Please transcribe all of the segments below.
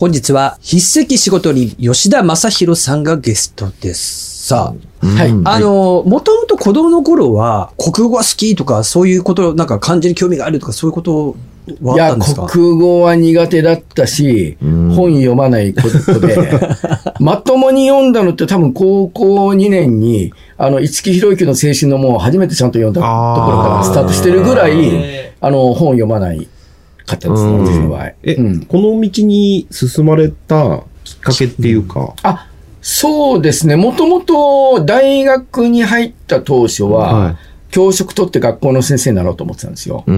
本日は筆跡仕事に吉田正宏さんがゲストです。さあ、はい。あの、もともと子供の頃は国語が好きとかそういうこと、なんか漢字に興味があるとかそういうことはいあや、ったんですか？国語は苦手だったし、本読まないことで、まともに読んだのって多分高校2年に、あの、五木ひろゆきの青春の門を初めてちゃんと読んだところからスタートしてるぐらい、あの、本読まないかったですね、うん私の場合。え、うんこの道に進まれたきっかけっていうか、あ、そうですね。もともと大学に入った当初は、は教職取って学校の先生になろうと思ってたんですよ。うー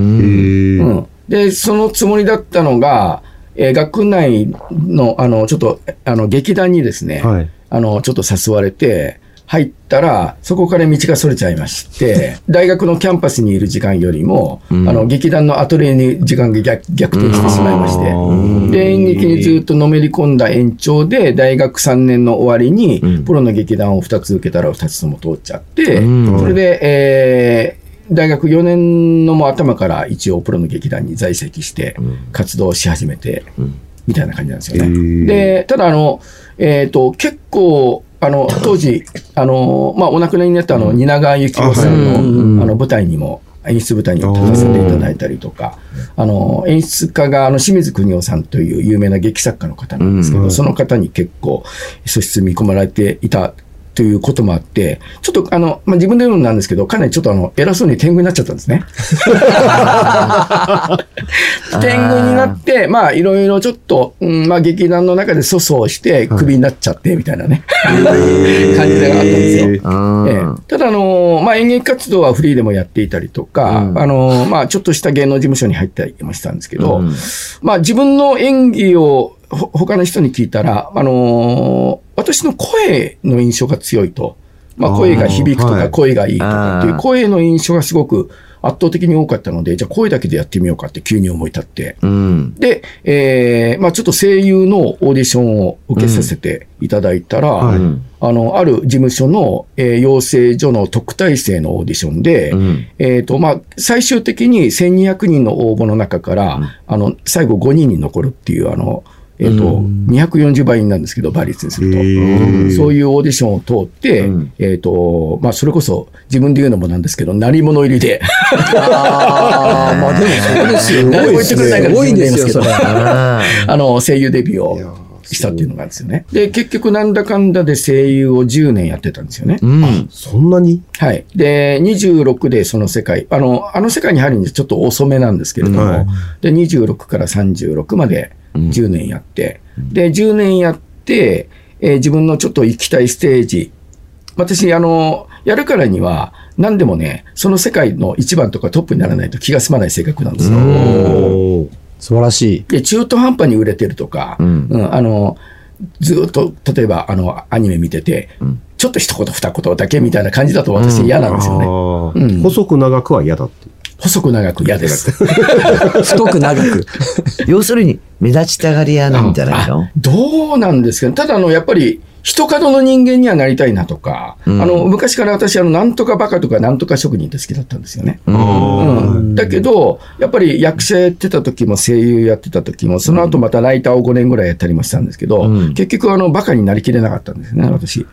ん、で、そのつもりだったのが、えー学内の、あの、ちょっと、あの、劇団にですね、はい。あの、ちょっと誘われて、入ったら、そこから道がそれちゃいまして、大学のキャンパスにいる時間よりも、うん。あの、劇団のアトリエに時間が逆逆転してしまいまして、うん。で、演劇にずっとのめり込んだ延長で、大学3年の終わりにうん、プロの劇団を2つ受けたら2つとも通っちゃって、うん。それで、えー大学4年のもう頭から一応プロの劇団に在籍して活動し始めて、うん。みたいな感じなんですよね。で、ただあの、えっ、と、結構、あの、当時、あの、まあ、お亡くなりになったあの、蜷川幸雄さんの、あの、舞台にも、演出舞台にも立たせていただいたりとか、あの、演出家が、あの、清水邦夫さんという有名な劇作家の方なんですけど、うん。その方に結構、素質見込まれていたということもあって、ちょっとあの、まあ、自分で言うのなんですけど、かなりちょっとあの、偉そうに天狗になっちゃったんですね。天狗になって、まあ、いろいろちょっと、うん、まあ、劇団の中で粗相して、クビになっちゃって、みたいなね、感じがあったんですよ。ええ。ただ、あのまあ、演劇活動はフリーでもやっていたりとか、うん。あのまあ、ちょっとした芸能事務所に入ったりもしたんですけど、うん。まあ、自分の演技をほ他の人に聞いたら、あの私の声の印象が強いと。まあ、声が響くとか、はい。声がいいとかっていう声の印象がすごく圧倒的に多かったので、じゃあ声だけでやってみようかって急に思い立って。うん。で、えーまあ、ちょっと声優のオーディションを受けさせていただいたら、あの、ある事務所の、えー養成所の特待生のオーディションで、うん。えっ、と、まあ、最終的に1200人の応募の中から、あの、最後5人に残るっていう、あの、えっ、と、240倍なんですけど、倍率にすると。そういいうオーディションを通って、うん。えっ、と、まあ、それこそ自分で言うのもなんですけど、鳴り物入りで、ああ、まあでもそうですよ。誰も言ってくれないからすごいですよ。あ あの、声優デビューをしたっていうのがあるんですよね。で、結局なんだかんだで声優を10年やってたんですよね。ーうん。そんなに？はい。で、26でその世界、あの、あの世界に入るにはちょっと遅めなんですけれども、はいで、26から36まで10年やって、で、10年やって、えー自分のちょっと行きたいステージ、私、あの、やるからには、何でもね、その世界の一番とかトップにならないと気が済まない性格なんですよ。素晴らしい。で、中途半端に売れてるとか、うんうんあの、ずっと、例えば、あの、アニメ見てて、ちょっと一言二言だけみたいな感じだと私嫌なんですよね。うん細く長くは嫌だって。細く長く嫌です。太く長く。要するに、目立ちたがり屋なんじゃないの？あどうなんですけど、ただあの、やっぱり、人角の人間にはなりたいなとか、うんあの、昔から私、あの、なんとかバカとかなんとか職人って好きだったんですよね。う。うんん、だけど、やっぱり役者やってた時も声優やってた時も、その後またライターを5年ぐらいやったりもしたんですけど、うん結局あの、バカになりきれなかったんですね、私。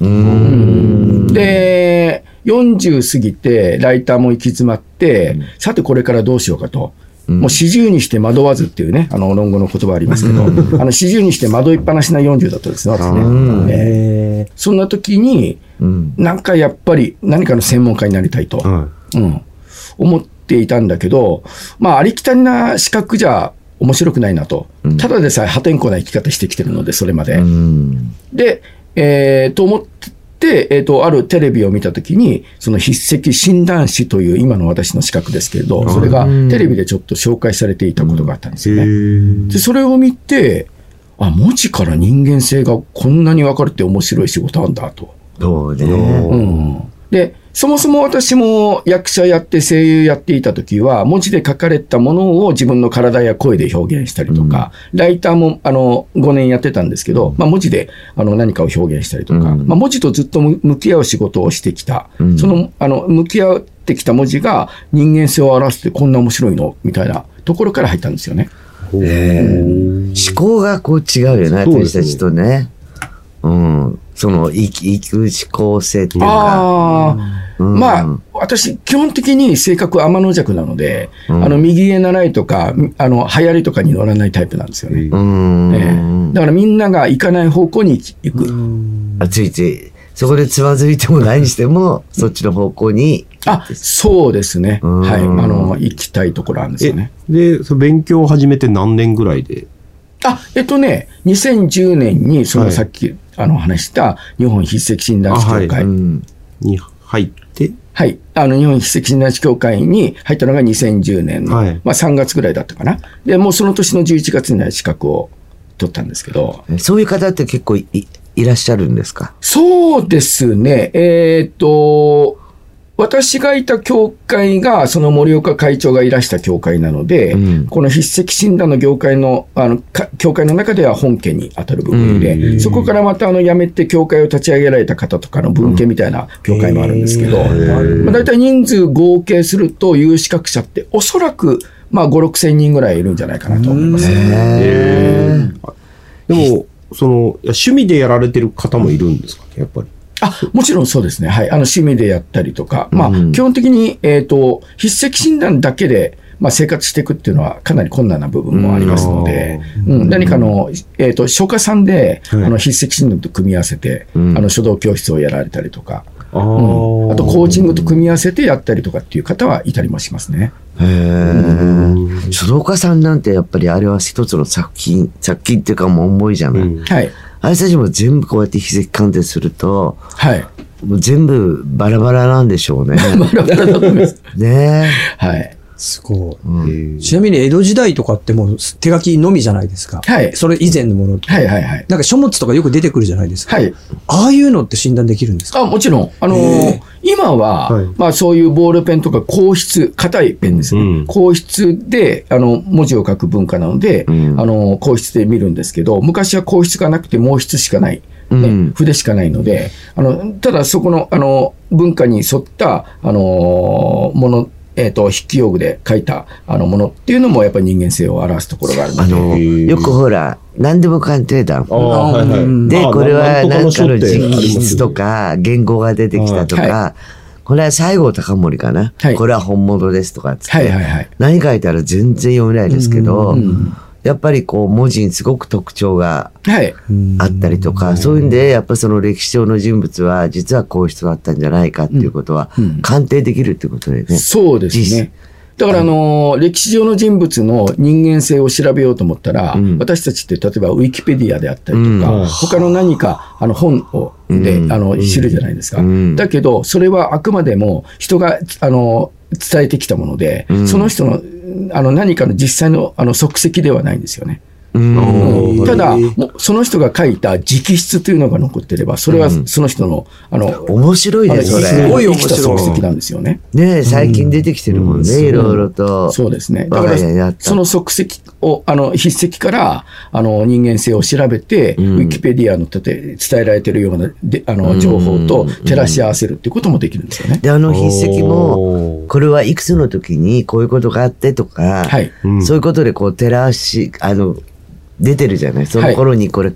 うん。で、40過ぎて、ライターも行き詰まって、さてこれからどうしようかと。もう四十にして惑わずっていうね、あの、論語の言葉ありますけど、あの、四十にして惑いっぱなしな40だったんですね、私ね。えーそんな時に、うん。なんかやっぱり何かの専門家になりたいと、はうん、思っていたんだけど、まあ、ありきたりな資格じゃ面白くないなと。ただでさえ破天荒な生き方してきてるので、それまで。うん。で、えーと思って、えーと、あるテレビを見たときに、その筆跡診断士という今の私の資格ですけれど、それがテレビでちょっと紹介されていたことがあったんですよね。ーで、それを見て、あ、文字から人間性がこんなに分かるって面白い仕事あんだと。そうね。うんで、そもそも私も役者やって声優やっていた時は、文字で書かれたものを自分の体や声で表現したりとか、ライターもあの5年やってたんですけど、まあ、文字であの何かを表現したりとか、うん。まあ、文字とずっと向向き合う仕事をしてきた、うん。そのあの向き合ってきた文字が人間性を表してこんな面白いのみたいなところから入ったんですよね。え思考がこう違うよね私たちとね。うん。その、生き、生く思考性っていうか。ああ、うんまあ、私、基本的に性格天の弱なので、うんあの、右へ習いとか、あの、流行りとかに乗らないタイプなんですよね。うん。ええだからみんなが行かない方向に行く。あついつい、そこでつまずいても何しても、そっちの方向に。あ、そうですね。うんはい。あの、行きたいところなんですよね。で、その勉強を始めて何年ぐらいで？あ、えっとね、2010年に、そはいのさっき、あの、話した日本筆跡診断士協会。に入って、はい。あの、日本筆跡診断士協会に入ったのが2010年の、はいまあ3月ぐらいだったかな。で、もうその年の11月には資格を取ったんですけど、そういう方って結構いいらっしゃるんですか？そうですね。えーっと、私がいた協会が、その森岡会長がいらした協会なので、うん。この筆跡診断の業界の、あの、か協会の中では本家に当たる部分で、うん。そこからまたあの、辞めて協会を立ち上げられた方とかの分家みたいな協会もあるんですけど、まあ、大体人数合計すると、有資格者っておそらく、まあ、5、6千人ぐらいいるんじゃないかなと思います。えでも、その、趣味でやられてる方もいるんですかね、やっぱり？あ、もちろんそうですね。はい。あの、趣味でやったりとか、まあ、うん基本的に、えっ、と、筆跡診断だけで、まあ、生活していくっていうのはかなり困難な部分もありますので、うん、何かの、えっ、と、書家さんで、はいあの、筆跡診断と組み合わせて、うんあの、書道教室をやられたりとか、あうんあと、コーチングと組み合わせてやったりとかっていう方はいたりもしますね。へえ。書道家さんなんてやっぱりあれは一つの作品、作品っていうかもう重いじゃない。うんはい。あれたちも全部こうやって筆跡鑑定すると、はい。もう全部バラバラなんでしょうね。バラバラだと思います。ねはい。すごい。うんちなみに江戸時代とかってもう手書きのみじゃないですか。はいそれ以前のものって。はいはいはい。なんか書物とかよく出てくるじゃないですか。はい。ああいうのって診断できるんですか？あ、もちろん。あのーへ今は、はいまあそういうボールペンとか硬筆、硬いペンですね。うん硬筆で、あの、文字を書く文化なので、うんあの、硬筆で見るんですけど、昔は硬筆がなくて毛筆しかない。ねうん筆しかないので、あの、ただそこの、あの、文化に沿った、あのーもの、えっ、と、筆記用具で書いた、あの、ものっていうのも、やっぱり人間性を表すところがあるので。よくほら、何でも鑑定団。ああ、はいはい。うんで、あこれはな何かの直筆とか、言語が出てきたとはか、これは西郷隆盛かなはいこれは本物ですとかっつってはいはいはい。何書いたら全然読めないですけどうん、やっぱりこう文字にすごく特徴がはい。あったりとか、そういうんで、やっぱその歴史上の人物は実はこういう人だったんじゃないかっていうことはうん。鑑定できるってことでね。そうです実。ね。だから、あのー歴史上の人物の人間性を調べようと思ったら、うん。私たちって例えばウィキペディアであったりとか、うん。他の何かあの本をで、うん。あの知るじゃないですか。うん。だけど、それはあくまでも人が、あの伝えてきたもので、うん。その人のあの何かの実際のあの即席ではないんですよね。うんうんただ、もうその人が書いた直筆というのが残ってれば、それはその人の、あの、面白いあのね、そすれ。ごい生きた面白い足跡なんですよね。ね最近出てきてるもんうんね、いろいろと。そうですね。だから、たその足跡を、あの、筆跡から、あの、人間性を調べて、うんウィキペディアのて伝えられているような、で、あの、情報と照らし合わせるっていうこともできるんですよね。で、あの筆跡も、これはいくつの時にこういうことがあってとか、はい。うんそういうことでこう照らし、あの、出てるじゃない？その頃にこれ、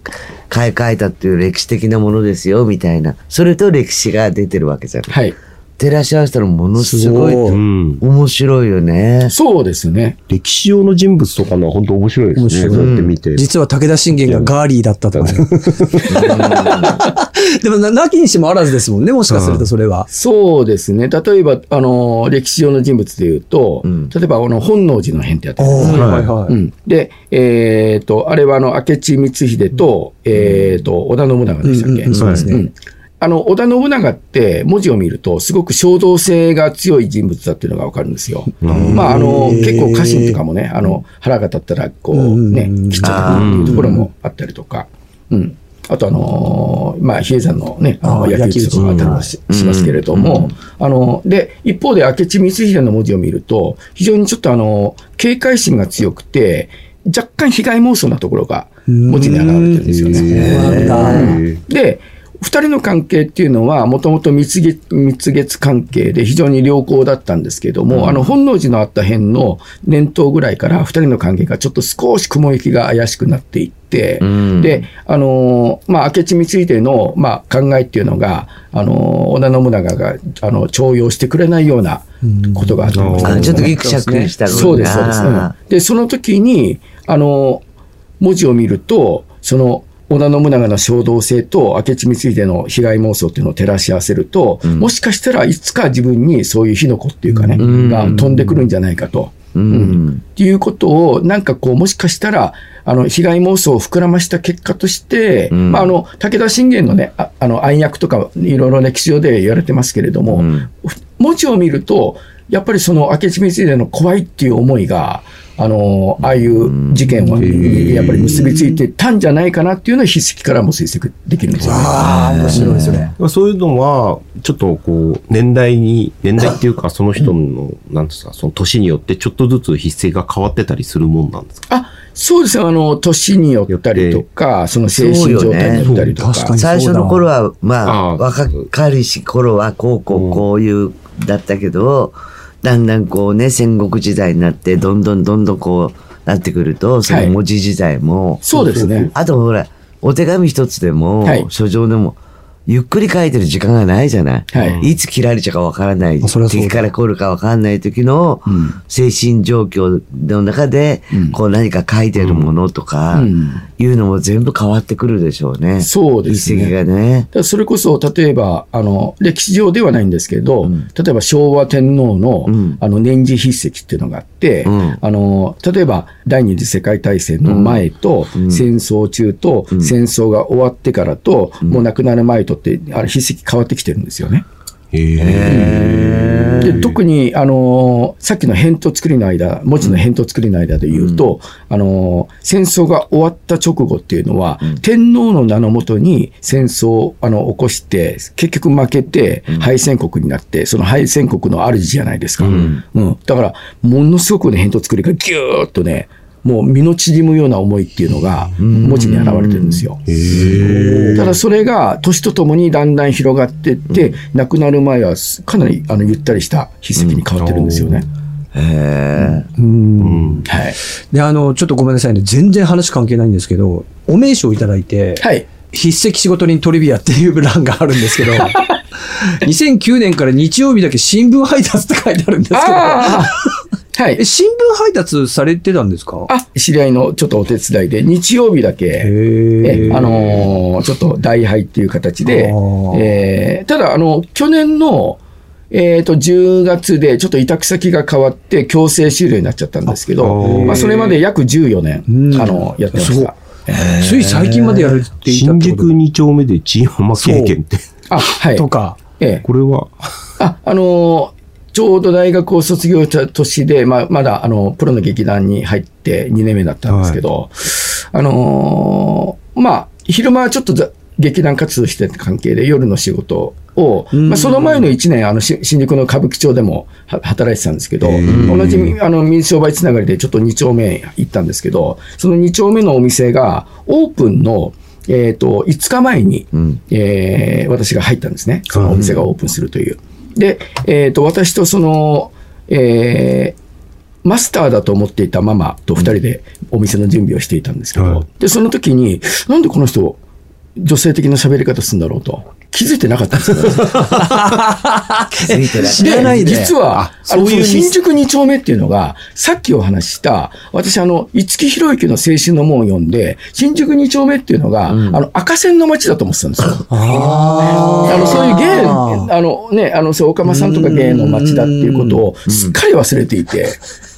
買い替えたっていう歴史的なものですよ、みたいな。それと歴史が出てるわけじゃない。はい。照らし合わせたらものすごいうん。面白いよね。そうですね。歴史上の人物とかのは本当面白いですね。面白いそうやって見て。実は武田信玄がガーリーだったとかね。でもな、なきにしもあらずですもんね、もしかするとそれは。そうですね。例えば、あの、歴史上の人物で言うと、うん例えば、あの、本能寺の変ってやってるんですはいはいはい。うん、で、えっ、と、あれはあの、明智光秀と、えっ、と、織田信長でしたっけ、うんうんそうですねんあの、織田信長って文字を見ると、すごく衝動性が強い人物だっていうのがわかるんですよ。まあ、あの、結構家臣とかもね、あの、腹が立ったら、こう、ねうん、切っちゃうっていうところもあったりとか、うん。あと、あのーまあ、比叡山のね、あの焼き討ちもあったりもししますけれども、あの、で、一方で明智光秀の文字を見ると、非常にちょっとあの、警戒心が強くて、若干被害妄想なところが文字に現れてるんですよね。で、二人の関係っていうのは、もともと蜜月関係で非常に良好だったんですけども、あの、本能寺のあった辺の年頭ぐらいから二人の関係がちょっと少し雲行きが怪しくなっていって、うん。で、あのーまあ、明智光秀の、まあ、考えっていうのが、あのー織田信長が、あの、重用してくれないようなことがあったんですあちょっとギクシャクしたそうです、そうです。で、その時に、あの、文字を見ると、その、織田信長の衝動性と明智光秀の被害妄想っていうのを照らし合わせると、もしかしたらいつか自分にそういう火の粉っていうかね、ん。が飛んでくるんじゃないかと。ーうん。っていうことを、なんかこう、もしかしたら、あの、被害妄想を膨らました結果として、うん。まあ、あの、武田信玄のね、ああの、暗躍とか、いろいろ歴史上で言われてますけれども、うん。文字を見ると、やっぱりその明智光秀の怖いっていう思いが、あの、ああいう事件は、やっぱり結びついてたんじゃないかなっていうのを筆跡からも推測できるんですよね。ああ、面白いですね。まあそういうのは、ちょっとこう、年代に、年代っていうか、その人の、なんですか、その年によってちょっとずつ筆跡が変わってたりするもんなんですか？あ、そうですね。あの、年によったりとか、その精神状態によったりとか。そうよね。か確かに最初の頃は、まあ、若かりし頃は、こう、こう、こういう、だったけど、だんだんこうね、戦国時代になって、どんどんどんどんこう、なってくると、その文字時代も、そうですね。あとほら、お手紙一つでも、はい。書状でも、ゆっくり書いてる時間がないじゃない。はい。いつ切られちゃうかわからない。敵から来るかわからない時のうん。精神状況の中で、うん。こう何か書いてるものとか、うん。いうのも全部変わってくるでしょうね。そうですね。がね。それこそ、例えば、あの、歴史上ではないんですけど、うん。例えば昭和天皇の、うん。あの、年次筆跡っていうのがあって、うん。あの、例えば、第二次世界大戦の前と、うん。戦争中と、うん。戦争が終わってからと、もう亡くなる前とって、あれ、筆跡変わってきてるんですよね。へで特に、あのーさっきの返答作りの間、文字の返答作りの間で言うと、あのー戦争が終わった直後っていうのは、天皇の名のもとに戦争をあの起こして、結局負けて敗戦国になって、その敗戦国の主じゃないですか。うん。だから、ものすごくね、返答作りがぎゅーっとね、もう身の縮むような思いっていうのが文字に現れてるんですよ。ただそれが年とともにだんだん広がっていって、亡くなる前はかなりあのゆったりした筆跡に変わってるんですよね。へえ。うん。はい。で、あの、ちょっとごめんなさいね。全然話関係ないんですけど、お名刺をいただいて、はい。筆跡仕事人トリビアっていう欄があるんですけど、2009年から日曜日だけ新聞配達って書いてあるんですけど、はい。え。新聞配達されてたんですか？あ、知り合いのちょっとお手伝いで、日曜日だけ、えあのーちょっと代配っていう形でえーただ、あの、去年の、えっ、と、10月でちょっと委託先が変わって強制終了になっちゃったんですけあど、ー。まあ、それまで約14年、うん。あの、やってました。つい最近までやれていたって新こと宿2丁目でチーママ経験って、あ、はい。とか。ええ。これは、あ、あのーちょうど大学を卒業した年で、まあ、まだ、あの、プロの劇団に入って2年目だったんですけど、あのーまあ、昼間はちょっとざ劇団活動してた関係で、夜の仕事を、うんまあ、その前の1年、あの、し新宿の歌舞伎町でもは働いてたんですけど、ー同じ、あの、水商売つながりでちょっと2丁目行ったんですけど、その2丁目のお店が、オープンの、えっ、と、5日前に、うん。えー私が入ったんですね。そのお店がオープンするという。で、えっ、と、私とその、えーマスターだと思っていたママと二人でお店の準備をしていたんですけど、はいで、その時に、なんでこの人、女性的な喋り方するんだろうと。気づいてなかったんですよ。気づいてない。知らないで実は、そういう新宿2丁目っていうのが、さっきお話しした、私、あの、五木ひろゆきの青春の門を読んで、新宿2丁目っていうのが、あの、赤線の街だと思ってたんですよ。あの、そういう芸、あのね、あの、そう、岡間さんとか芸の街だっていうことをすっかり忘れていて、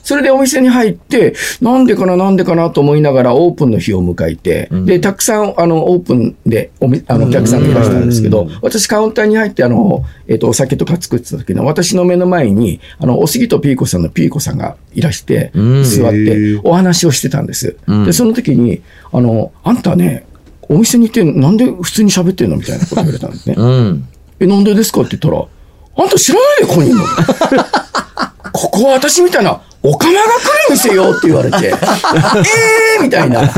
それでお店に入って、なんでかな、なんでかなと思いながらオープンの日を迎えて、で、たくさん、あの、オープンでおみあのお客さんがいらしたんですけど、私カウンターに入って、あの、えっ、と、お酒とか作ってた時の、私の目の前に、あの、おすぎとピーコさんのピーコさんがいらして、ん。座ってお話をしてたんです。うん。で、その時に、あの、あんたね、お店に行ってなんで普通に喋ってんのみたいなこと言われたんですね。うん。え、なんでですかって言ったら、あんた知らないでここにいるのここは私みたいなおかまが来る店よって言われて、えーみたいな。ピ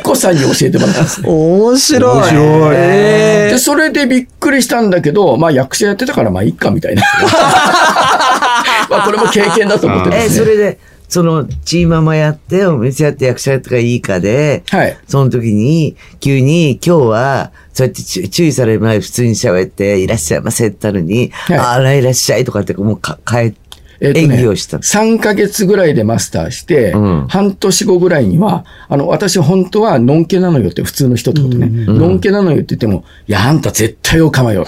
ーコさんに教えてもらったんですね。面白い。面白いえで、それでびっくりしたんだけど、まあ役者やってたからまあいっかみたいな。まあこれも経験だと思ってえ、ですね。それで、その、チーママやって、お店やって役者やってからいいかで、はい。その時に、急に、今日は、そうやって注注意される前に普通に喋って、いらっしゃいませってたのに、いあら、いらっしゃいとかって、もうか、変え、えっとね演技をした。3ヶ月ぐらいでマスターして、うん半年後ぐらいには、あの、私本当は、のんけなのよって普通の人ってことね。のんけなのよって言っても、いや、あんた絶対オカマよ。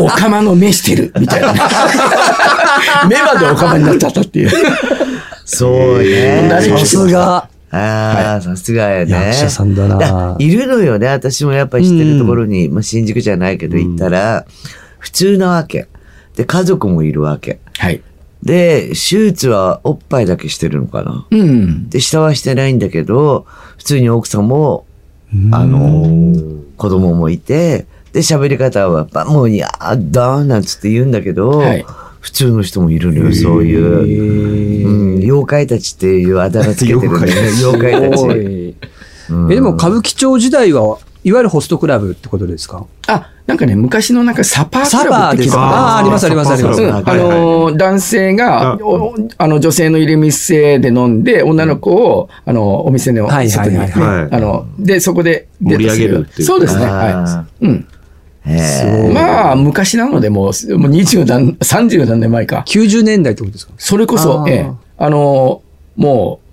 オカマの目してる。みたいな。目までオカマになっちゃったっていう。そうね。さすが。ああ、さすがやね。役者さんだないるのよね。私もやっぱり知ってるところに、まあ、新宿じゃないけど行ったら、普通なわけ。で、家族もいるわけ。はい。で、手術はおっぱいだけしてるのかな？うん。で、下はしてないんだけど、普通に奥さんも、あの、子供もいて、で、喋り方は、ばもう、やだーなんつって言うんだけど、はい普通の人もいるのよ、そういう。うん、妖怪たちっていうあだ名つけてるね。妖怪たち。えうんでも歌舞伎町時代はいわゆるホストクラブってことですか？あ、なんかね、昔のなんかサパーサクラブバーですかって聞いたことああー、ありますありますあります。うん、はいあのー男性が、あおあの、女性のいる店で飲んで、女の子を、あの、お店のはい外に、はい。はいはい。あの、で、そこでデートす盛り上げるっていう。そうですね。あはー。い。うん。まあ、昔なので、もう、もう20何、30何年前か。90年代ってことですか？それこそええ、あのーもう、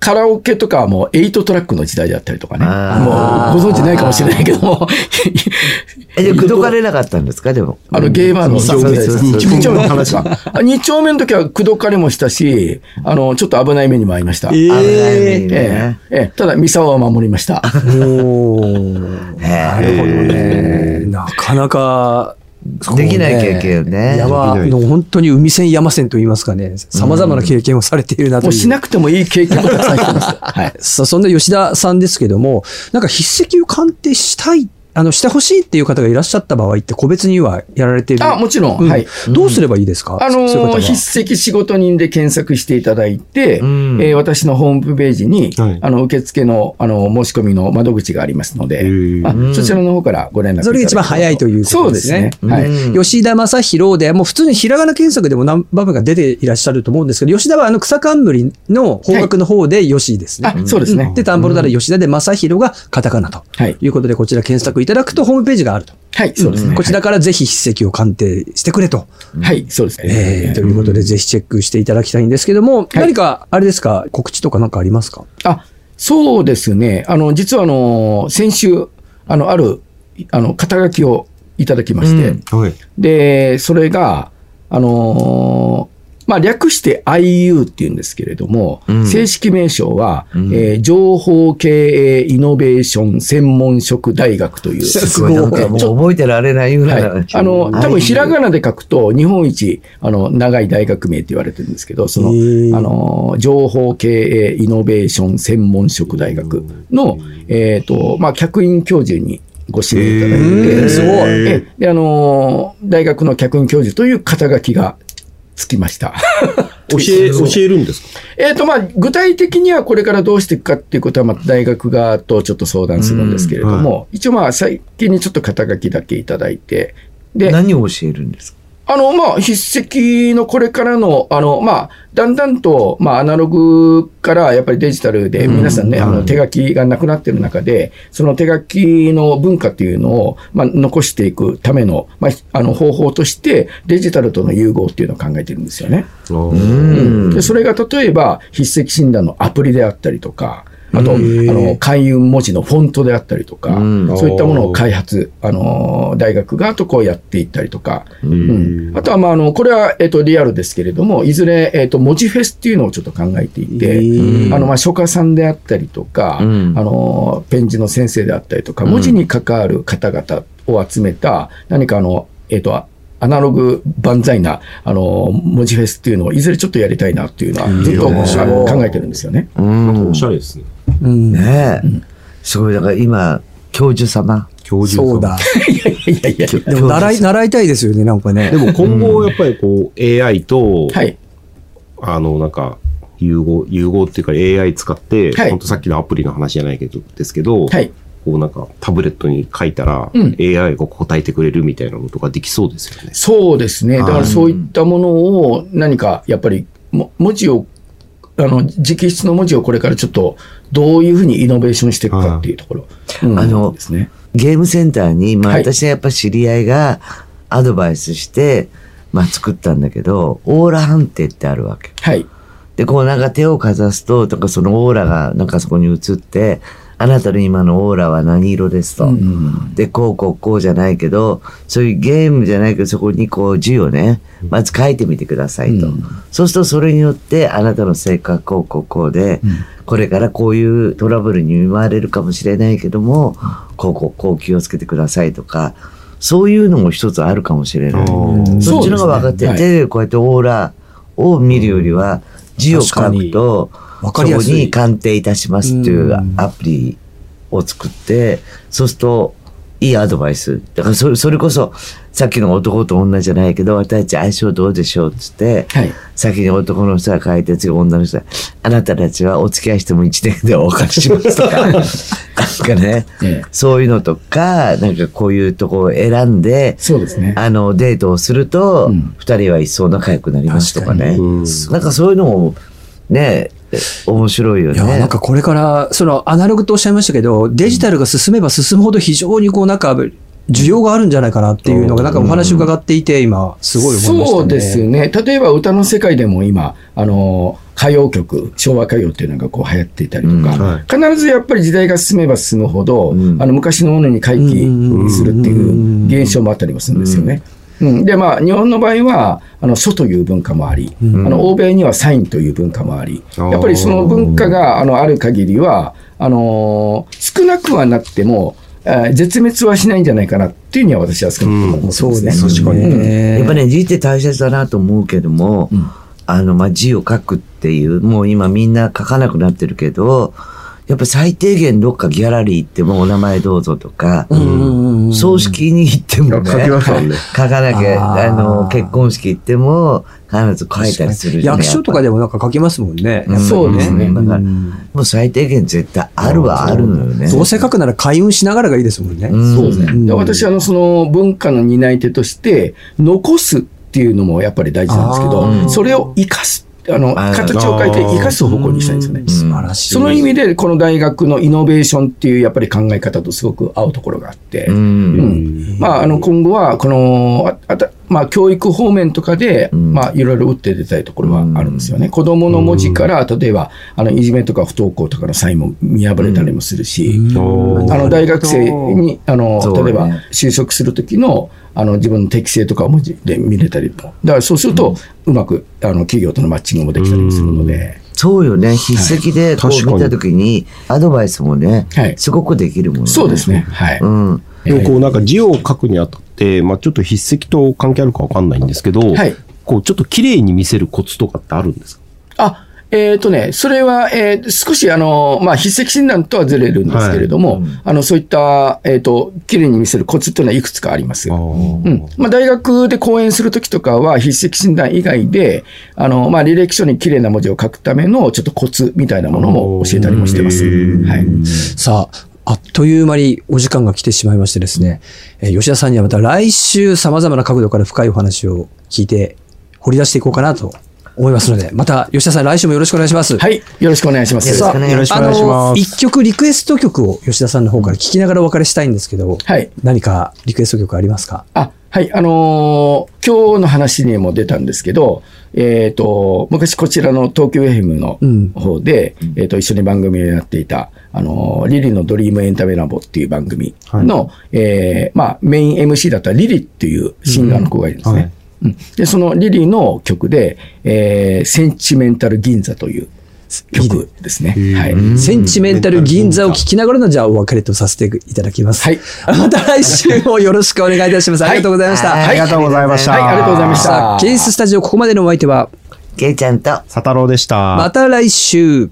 カラオケとかはもう8トラックの時代であったりとかね。あもうご存知ないかもしれないけども、え、で、口説かれなかったんですか？でも。あの、ゲーバーのそうそうそうそう2丁目の話か。2 丁目の時は口説かれもしたし、あの、ちょっと危ない目にも遭いました。え危ない目に。ええただ、ミサオは守りました。おーなるほどね。なかなか、できない経験よね。山できの本当に海線山線といいますかね、様々な経験をされているなという。もうしなくてもいい経験もたくさんしてます。はい。さそんな吉田さんですけども、なんか筆跡を鑑定したい、あの、してほしいっていう方がいらっしゃった場合って個別にはやられている。あ、もちろん。うんはい。どうすればいいですか、あのそういう方は筆跡仕事人で検索していただいて、うんえー私のホームページに、はいあの、受付の、あの、申し込みの窓口がありますので、ーあそちらの方からご連絡それが一番早いということですね。そうですね。はい。うん吉田正宏で、もう普通にひらがな検索でも何番目が出ていらっしゃると思うんですけど、吉田はあの草冠の方角の方で吉ですね。あ、そうですね。で、田んぼのだら吉田で正宏がカタカナとはい。いうことで、こちら検索いただくとホームページがあると。はい、そうですね。こちらからぜひ筆跡を鑑定してくれと。はい、そうですね。えーということで、ぜひチェックしていただきたいんですけども、何か、あれですか、告知とか何かありますか？あ、そうですね。あの、実はあの、先週、あの、ある、あの、肩書きをいただきまして、うんはい。で、それが、あのーまあ、略して IU っていうんですけれども、うん。正式名称は、うん。えー情報経営イノベーション専門職大学という。すごい、なんかもう覚えてられないぐらいはい、あの、多分ひらがなで書くと、日本一、あの、長い大学名って言われてるんですけど、その、あの、情報経営イノベーション専門職大学の、えっ、と、まあ、客員教授にご指名いただいて、すごいえで、あの、大学の客員教授という肩書きがつきました。教え、教えるんですか？えっと、まあ、具体的にはこれからどうしていくかっていうことは、また大学側とちょっと相談するんですけれども、一応まあ、最近にちょっと肩書きだけいただいて、で、何を教えるんですか？あの、まあ、筆跡のこれからの、あの、まあ、だんだんと、まあ、アナログからやっぱりデジタルで、皆さんね、あの、手書きがなくなってる中で、その手書きの文化っていうのを、まあ、残していくための、まあ、あの、方法として、デジタルとの融合っていうのを考えてるんですよね。うん。で、それが例えば、筆跡診断のアプリであったりとか、あと、あの、開運文字のフォントであったりとか、うん。そういったものを開発、あの、大学側とこうやっていったりとか、うん。あとは、まあ、あの、これは、えっ、と、リアルですけれども、いずれ、えっ、と、文字フェスっていうのをちょっと考えていて、あの、まあ、書家さんであったりとか、うん。あの、ペン字の先生であったりとか、文字に関わる方々を集めた、何かあの、えっ、と、アナログ万歳な、あの、文字フェスっていうのをいずれちょっとやりたいなっていうのは、ずっと面白い考えてるんですよね。うん。おしゃれですね。うんねえ。すごい、だから今、教授様。教授さんそうだ。いやいやいやいや。でも習い、習いたいですよね、なんかねで。も今後やっぱりこう AI と、はい。あの、なんか、融合、融合っていうか AI 使って、はい本当さっきのアプリの話じゃないけど、ですけど、はい。こうなんかタブレットに書いたら、うん AI が答えてくれるみたいなのとかできそうですよね。そうですね。だからそういったものを何かやっぱりも文字を、あの、直筆の文字をこれからちょっとどういうふうにイノベーションしていくかっていうところ。うんあのですね。ゲームセンターに、まあはい私はやっぱ知り合いがアドバイスして、まあ作ったんだけど、オーラ判定ってあるわけ。はい。で、こうなんか手をかざすと、とかそのオーラがなんかそこに映って、あなたの今のオーラは何色ですと。うん。で、こうこうこうじゃないけど、そういうゲームじゃないけど、そこにこう字をね、まず書いてみてくださいと。うん。そうするとそれによって、あなたの性格こうこうこうで、これからこういうトラブルに見舞われるかもしれないけども、こうこうこう気をつけてくださいとか、そういうのも一つあるかもしれない。うん。そっちの方が分かって、そうですね。手でこうやってオーラを見るよりは、字を書くと、わかりやすいそこに鑑定いたしますっていうアプリを作って、そうすると、いいアドバイス。だからそれ、それこそ、さっきの男と女じゃないけど、私たち相性どうでしょうっつって、はい。先に男の人が書いて、次女の人が、あなたたちはお付き合いしても1年でお貸ししますとか、なんかね、ええそういうのとか、なんかこういうとこを選んで、そうですね。あの、デートをするとうん、二、人は一層仲良くなりますとかね。うんなんかそういうのも、ね、面白いよいや、ね。なんかこれから、そのアナログとおっしゃいましたけど、デジタルが進めば進むほど非常にこうなんか、需要があるんじゃないかなっていうのが、なんかお話伺っていて、今、すごい思いましたね。そうですね。例えば歌の世界でも今、あの、歌謡曲、昭和歌謡っていうのがこう流行っていたりとか、うんはい必ずやっぱり時代が進めば進むほど、うんあの昔のものに回帰するっていう現象もあったりもするんですよね。うん、で、まあ、日本の場合は、あの、書という文化もあり、あの、欧米にはサインという文化もあり、やっぱりその文化が、あの、ある限りは、あのー少なくはなくても、絶滅はしないんじゃないかなっていうには私は少なくとも思ってますね。そうです確かに。ね。やっぱね、字って大切だなと思うけども、うん。あの、まあ、字を書くっていう、もう今みんな書かなくなってるけど、やっぱ最低限どっかギャラリー行ってもお名前どうぞとか、葬式に行ってもね、書きますもんね。書かなきゃ、あの、結婚式行っても必ず書いたりする役所とかでもなんか書きますもんね。うん。そうですね。だから、うん。もう最低限絶対あるはあるのよね。どうせ書くなら開運しながらがいいですもんね。うん。そうですね。私、あの、その文化の担い手として、残すっていうのもやっぱり大事なんですけあど、ー。それを生かす、あの、形を変えて生かす方向にしたいんですよね。素晴らしい。その意味で、この大学のイノベーションっていうやっぱり考え方とすごく合うところがあって、うんうんまあ、あの今後はこのああた、まあ、教育方面とかで、んまあ、いろいろ打って出たいところはあるんですよね。子供の文字から、例えばあのいじめとか不登校とかのサインも見破れたりもするし、おあの大学生にあの、例えば就職する時のあの自分の適性とかを文字で見れたりも、だからそうすると、うまくあの企業とのマッチングもできたりもするので。そうよね。筆跡でこう見たときに、アドバイスもね、はいすごくできるもんね。そうですね。はい。うん。でもこうなんか字を書くにあたって、まあちょっと筆跡と関係あるかわかんないんですけど、はいこうちょっと綺麗に見せるコツとかってあるんですか？あ、えっ、とね、それは、えー少しあの、まあ、筆跡診断とはずれるんですけれども、あの、そういった、えっ、と、綺麗に見せるコツっていうのはいくつかあります。うん。まあ、大学で講演するときとかは、筆跡診断以外で、あの、まあ、履歴書に綺麗な文字を書くための、ちょっとコツみたいなものも教えたりもしてます。はい。さあ、あっという間にお時間が来てしまいましてですね、えー吉田さんにはまた来週様々な角度から深いお話を聞いて掘り出していこうかなと思いますので、また吉田さん来週もよろしくお願いします。はい。よろしくお願いします。よろしくお願いします。一曲リクエスト曲を吉田さんの方から聞きながらお別れしたいんですけど、はい。何かリクエスト曲ありますか？あ、はい、あのー今日の話にも出たんですけど、えっ、と、昔こちらの東京 FM のうん方で、えっ、と、一緒に番組をやっていた、あのーリリのドリームエンタメラボっていう番組の、えーまあ、メイン MC だったリリっていうシンガーの子がいるんですね。はいうんで、そのリリの曲で、えーセンチメンタル銀座という曲ですね。はい。センチメンタル銀座を聞きながらのじゃあお別れとさせていただきます。はい。また来週もよろしくお願いいたします。ありがとうございました。はいありがとうございました。はい、ありがとうございましさあた。ケーススタジオここまでのお相手は、ケイちゃんと、佐太郎でした。また来週。